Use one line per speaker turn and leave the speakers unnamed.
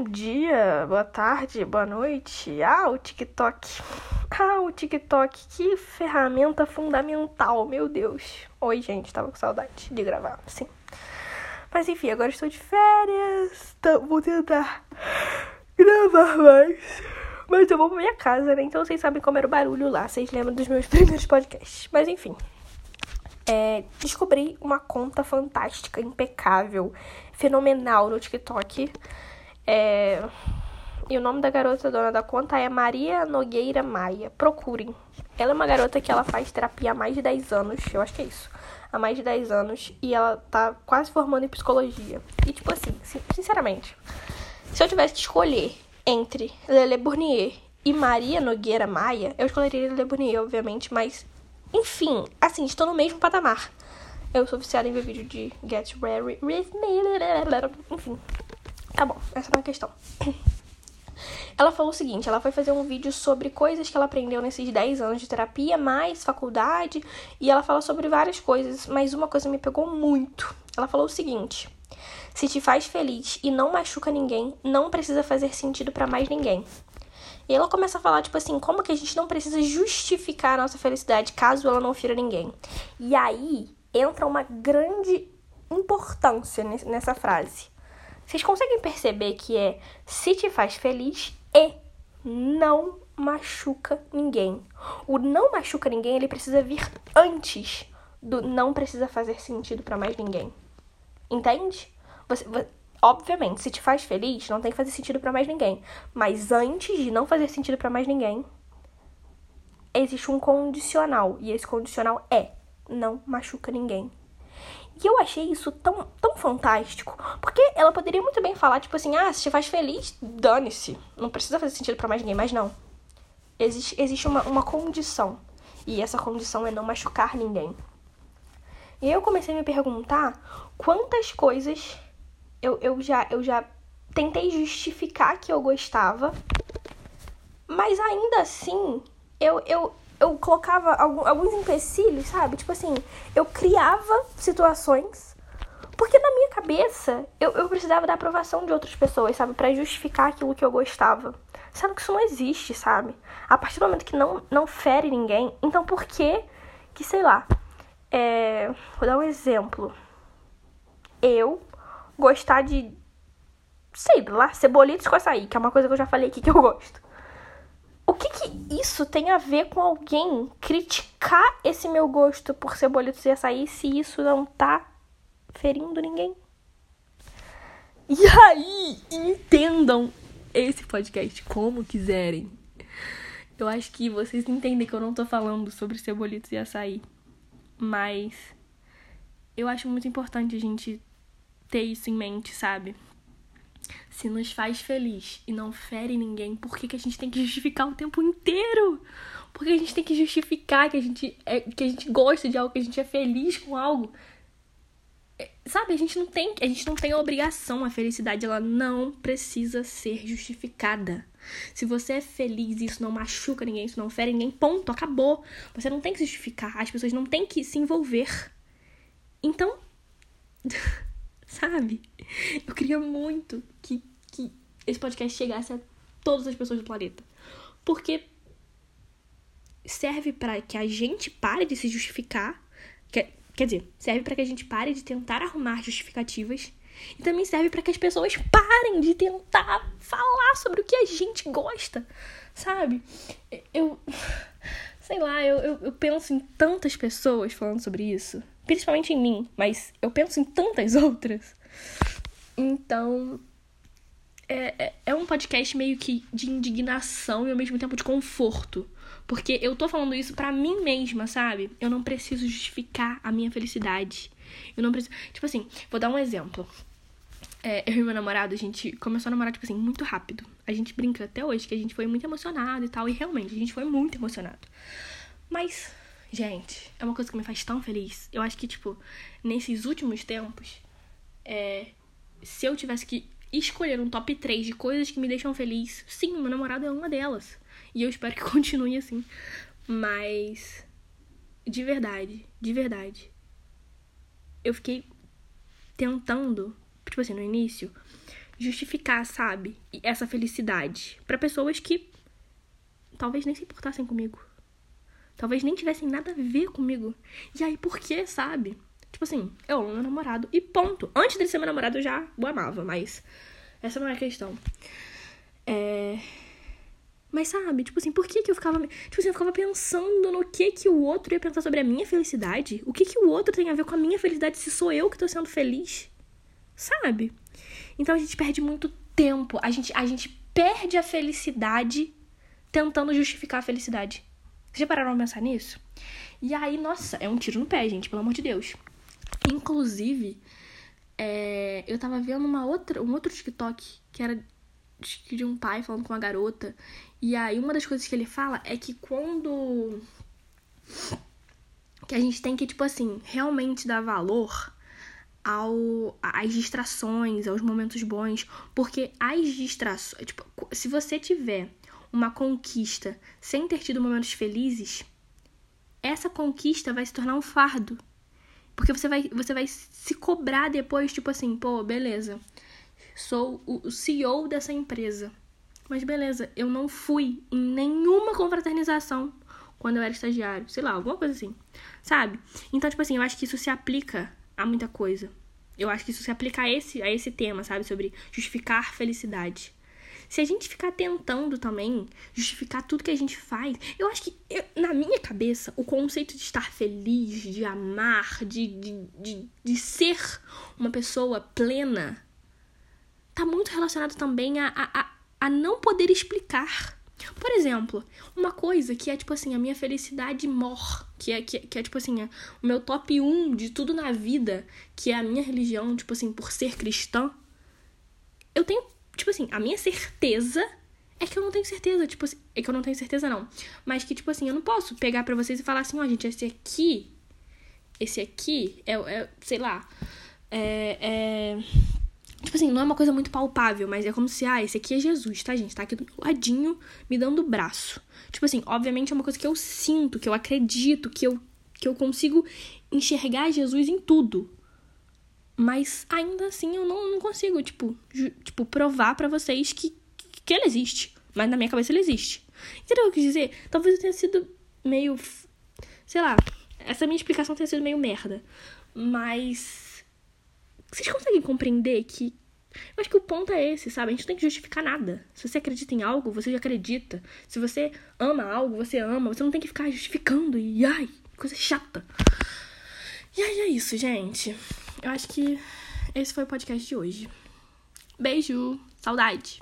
Bom dia, boa tarde, boa noite. Ah, o TikTok. Ah, o TikTok, que ferramenta fundamental, meu Deus. Oi, gente, tava com saudade de gravar, sim. Mas enfim, agora estou de férias. Então, vou tentar gravar mais. Mas eu vou pra minha casa, né? Então vocês sabem como era o barulho lá. Vocês lembram dos meus primeiros podcasts. Mas enfim. É, descobri uma conta fantástica, impecável, fenomenal no TikTok. É, e o nome da garota dona da conta é Maria Nogueira Maia. Procurem. Ela é uma garota que ela faz terapia há mais de 10 anos. Eu acho que é isso. Há mais de 10 anos. E ela tá quase formando em psicologia. E tipo assim, sinceramente, se eu tivesse que escolher entre Lele Bournier e Maria Nogueira Maia, eu escolheria Lele Bournier, obviamente, mas enfim, assim, estou no mesmo patamar. Eu sou viciada em ver vídeo de Get Ready With Me. Enfim, tá bom, essa não é a questão. Ela falou o seguinte: ela foi fazer um vídeo sobre coisas que ela aprendeu nesses 10 anos de terapia, mais faculdade, e ela fala sobre várias coisas, mas uma coisa me pegou muito. Ela falou o seguinte: se te faz feliz e não machuca ninguém, não precisa fazer sentido para mais ninguém. E ela começa a falar, tipo assim, como que a gente não precisa justificar a nossa felicidade caso ela não fira ninguém. E aí entra uma grande importância nessa frase. Vocês conseguem perceber que é se te faz feliz e não machuca ninguém. O não machuca ninguém, ele precisa vir antes do não precisa fazer sentido para mais ninguém. Entende? Você, obviamente, se te faz feliz, não tem que fazer sentido para mais ninguém. Mas antes de não fazer sentido para mais ninguém, existe um condicional. E esse condicional é: não machuca ninguém. E eu achei isso tão, tão fantástico. Porque ela poderia muito bem falar, tipo assim, ah, se te faz feliz, dane-se. Não precisa fazer sentido para mais ninguém, mas não. Existe, existe uma, uma condição. E essa condição é não machucar ninguém. E aí eu comecei a me perguntar quantas coisas eu, eu, já, eu já tentei justificar que eu gostava, mas ainda assim eu, eu, eu colocava alguns empecilhos, sabe? Tipo assim, eu criava situações porque na minha cabeça eu, eu precisava da aprovação de outras pessoas, sabe? para justificar aquilo que eu gostava. Sendo que isso não existe, sabe? A partir do momento que não, não fere ninguém, então por que que, sei lá, é... vou dar um exemplo. Eu gostar de, sei lá, cebolitos com açaí, que é uma coisa que eu já falei aqui que eu gosto. Isso tem a ver com alguém criticar esse meu gosto por cebolitos e açaí se isso não tá ferindo ninguém? E aí, entendam esse podcast como quiserem. Eu acho que vocês entendem que eu não tô falando sobre cebolitos e açaí. Mas eu acho muito importante a gente ter isso em mente, sabe? Se nos faz feliz e não fere ninguém, por que, que a gente tem que justificar o tempo inteiro? Por que a gente tem que justificar que a gente, é, que a gente gosta de algo, que a gente é feliz com algo? É, sabe, a gente não tem, a gente não tem a obrigação, a felicidade ela não precisa ser justificada. Se você é feliz e isso não machuca ninguém, isso não fere ninguém, ponto, acabou. Você não tem que justificar, as pessoas não têm que se envolver. Então, sabe? Eu queria muito que, que esse podcast chegasse a todas as pessoas do planeta. Porque serve para que a gente pare de se justificar. Quer, quer dizer, serve para que a gente pare de tentar arrumar justificativas. E também serve para que as pessoas parem de tentar falar sobre o que a gente gosta, sabe? Eu. Sei lá, eu, eu, eu penso em tantas pessoas falando sobre isso principalmente em mim, mas eu penso em tantas outras. Então, é, é, é um podcast meio que de indignação e ao mesmo tempo de conforto. Porque eu tô falando isso para mim mesma, sabe? Eu não preciso justificar a minha felicidade. Eu não preciso. Tipo assim, vou dar um exemplo. É, eu e meu namorado, a gente começou a namorar, tipo assim, muito rápido. A gente brinca até hoje que a gente foi muito emocionado e tal. E realmente, a gente foi muito emocionado. Mas Gente, é uma coisa que me faz tão feliz. Eu acho que, tipo, nesses últimos tempos, é, se eu tivesse que escolher um top 3 de coisas que me deixam feliz, sim, meu namorado é uma delas. E eu espero que continue assim. Mas, de verdade, de verdade, eu fiquei tentando, tipo assim, no início, justificar, sabe? Essa felicidade para pessoas que talvez nem se importassem comigo. Talvez nem tivessem nada a ver comigo. E aí, por que, sabe? Tipo assim, eu amo meu namorado e ponto. Antes dele ser meu namorado, eu já o amava, mas essa não é a questão. É. Mas sabe, tipo assim, por que que eu ficava. Tipo assim, eu ficava pensando no que que o outro ia pensar sobre a minha felicidade? O que que o outro tem a ver com a minha felicidade se sou eu que tô sendo feliz? Sabe? Então a gente perde muito tempo. A gente, a gente perde a felicidade tentando justificar a felicidade. Já pararam pra pensar nisso? E aí, nossa, é um tiro no pé, gente, pelo amor de Deus. Inclusive, é, eu tava vendo uma outra, um outro TikTok que era de um pai falando com uma garota. E aí uma das coisas que ele fala é que quando que a gente tem que tipo assim, realmente dar valor ao às distrações, aos momentos bons, porque as distrações, tipo, se você tiver uma conquista sem ter tido momentos felizes, essa conquista vai se tornar um fardo. Porque você vai, você vai se cobrar depois, tipo assim, pô, beleza sou o CEO dessa empresa. Mas beleza, eu não fui em nenhuma confraternização quando eu era estagiário, sei lá, alguma coisa assim, sabe? Então, tipo assim, eu acho que isso se aplica a muita coisa. Eu acho que isso se aplica a esse, a esse tema, sabe? Sobre justificar felicidade. Se a gente ficar tentando também justificar tudo que a gente faz, eu acho que, eu, na minha cabeça, o conceito de estar feliz, de amar, de, de, de, de ser uma pessoa plena, tá muito relacionado também a, a, a não poder explicar. Por exemplo, uma coisa que é tipo assim, a minha felicidade mor, que é, que, que é tipo assim, é o meu top 1 de tudo na vida, que é a minha religião, tipo assim, por ser cristã. Eu tenho, tipo assim, a minha certeza é que eu não tenho certeza, tipo assim, é que eu não tenho certeza não. Mas que, tipo assim, eu não posso pegar para vocês e falar assim, ó, oh, gente, esse aqui, esse aqui é, é sei lá, é, é Tipo assim, não é uma coisa muito palpável, mas é como se, ah, esse aqui é Jesus, tá, gente? Tá aqui do meu ladinho, me dando o braço. Tipo assim, obviamente é uma coisa que eu sinto, que eu acredito, que eu, que eu consigo enxergar Jesus em tudo. Mas ainda assim eu não, não consigo, tipo, tipo provar para vocês que, que ele existe. Mas na minha cabeça ele existe. Entendeu o que eu quis dizer? Talvez eu tenha sido meio. Sei lá, essa minha explicação tenha sido meio merda. Mas vocês conseguem compreender que. Eu acho que o ponto é esse, sabe? A gente não tem que justificar nada. Se você acredita em algo, você acredita. Se você ama algo, você ama. Você não tem que ficar justificando e. Ai, coisa chata. E aí é isso, gente. Eu acho que esse foi o podcast de hoje. Beijo, saudade.